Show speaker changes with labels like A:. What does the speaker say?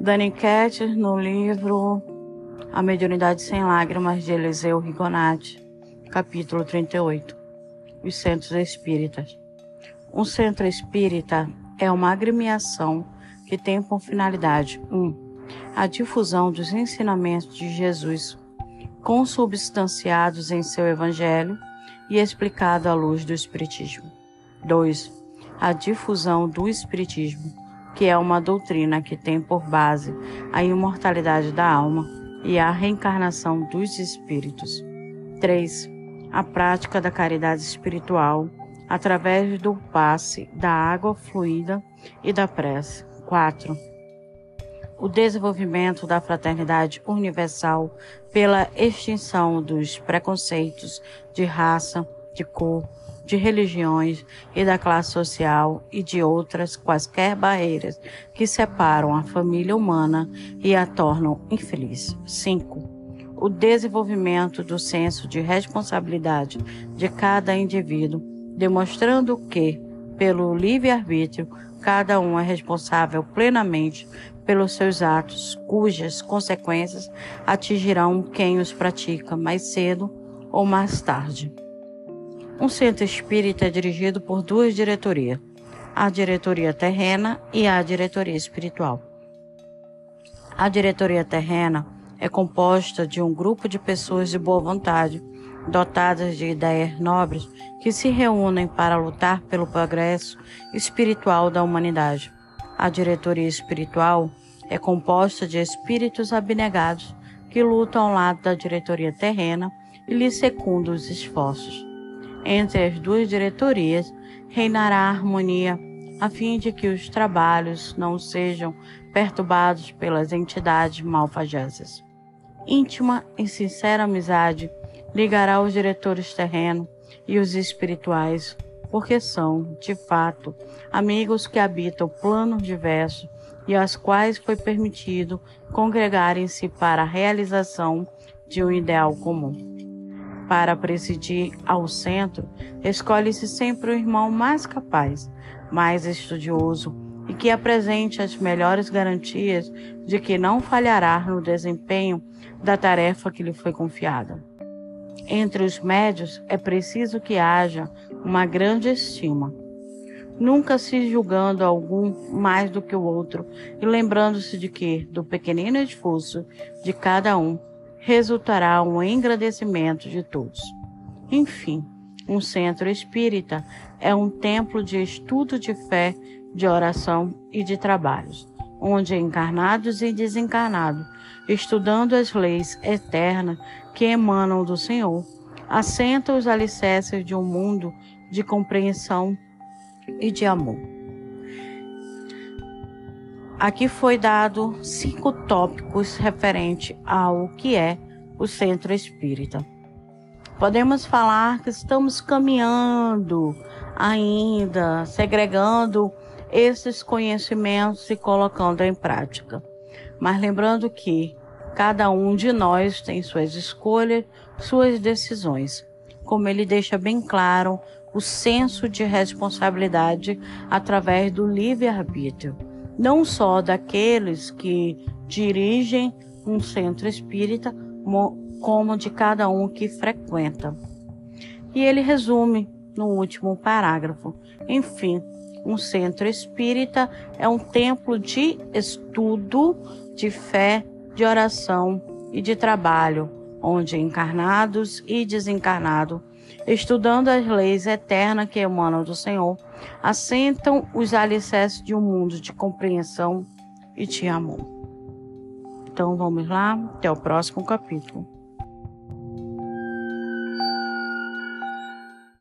A: Dani Cat, no livro A Mediunidade Sem Lágrimas, de Eliseu Rigonati, capítulo 38 Os Centros Espíritas. Um centro espírita é uma agremiação que tem por finalidade 1. Um, a difusão dos ensinamentos de Jesus, consubstanciados em seu Evangelho e explicado à luz do Espiritismo. 2. A difusão do Espiritismo, que é uma doutrina que tem por base a imortalidade da alma e a reencarnação dos espíritos. 3. A prática da caridade espiritual através do passe da água fluida e da prece. 4. O desenvolvimento da fraternidade universal pela extinção dos preconceitos de raça, de cor, de religiões e da classe social e de outras quaisquer barreiras que separam a família humana e a tornam infeliz. 5. O desenvolvimento do senso de responsabilidade de cada indivíduo, demonstrando que, pelo livre-arbítrio, cada um é responsável plenamente pelos seus atos, cujas consequências atingirão quem os pratica mais cedo ou mais tarde. Um centro espírita é dirigido por duas diretorias, a diretoria terrena e a diretoria espiritual. A diretoria terrena é composta de um grupo de pessoas de boa vontade, dotadas de ideias nobres, que se reúnem para lutar pelo progresso espiritual da humanidade. A diretoria espiritual é composta de espíritos abnegados que lutam ao lado da diretoria terrena e lhe secundam os esforços. Entre as duas diretorias reinará a harmonia, a fim de que os trabalhos não sejam perturbados pelas entidades malfajesas. Íntima e sincera amizade ligará os diretores terrenos e os espirituais, porque são, de fato, amigos que habitam planos diversos e aos quais foi permitido congregarem-se para a realização de um ideal comum para presidir ao centro, escolhe-se sempre o irmão mais capaz, mais estudioso e que apresente as melhores garantias de que não falhará no desempenho da tarefa que lhe foi confiada. Entre os médios é preciso que haja uma grande estima, nunca se julgando algum mais do que o outro e lembrando-se de que, do pequenino esforço de cada um, resultará um engrandecimento de todos. Enfim, um centro espírita é um templo de estudo de fé, de oração e de trabalhos, onde encarnados e desencarnados, estudando as leis eternas que emanam do Senhor, assentam os alicerces de um mundo de compreensão e de amor. Aqui foi dado cinco tópicos referente ao que é o centro espírita. Podemos falar que estamos caminhando ainda, segregando esses conhecimentos e colocando em prática. Mas lembrando que cada um de nós tem suas escolhas, suas decisões. Como ele deixa bem claro, o senso de responsabilidade através do livre-arbítrio não só daqueles que dirigem um centro espírita, como de cada um que frequenta. E ele resume no último parágrafo. Enfim, um centro espírita é um templo de estudo, de fé, de oração e de trabalho, onde encarnados e desencarnados estudando as leis eternas que emanam do Senhor, assentam os alicerces de um mundo de compreensão e de amor. Então vamos lá, até o próximo capítulo.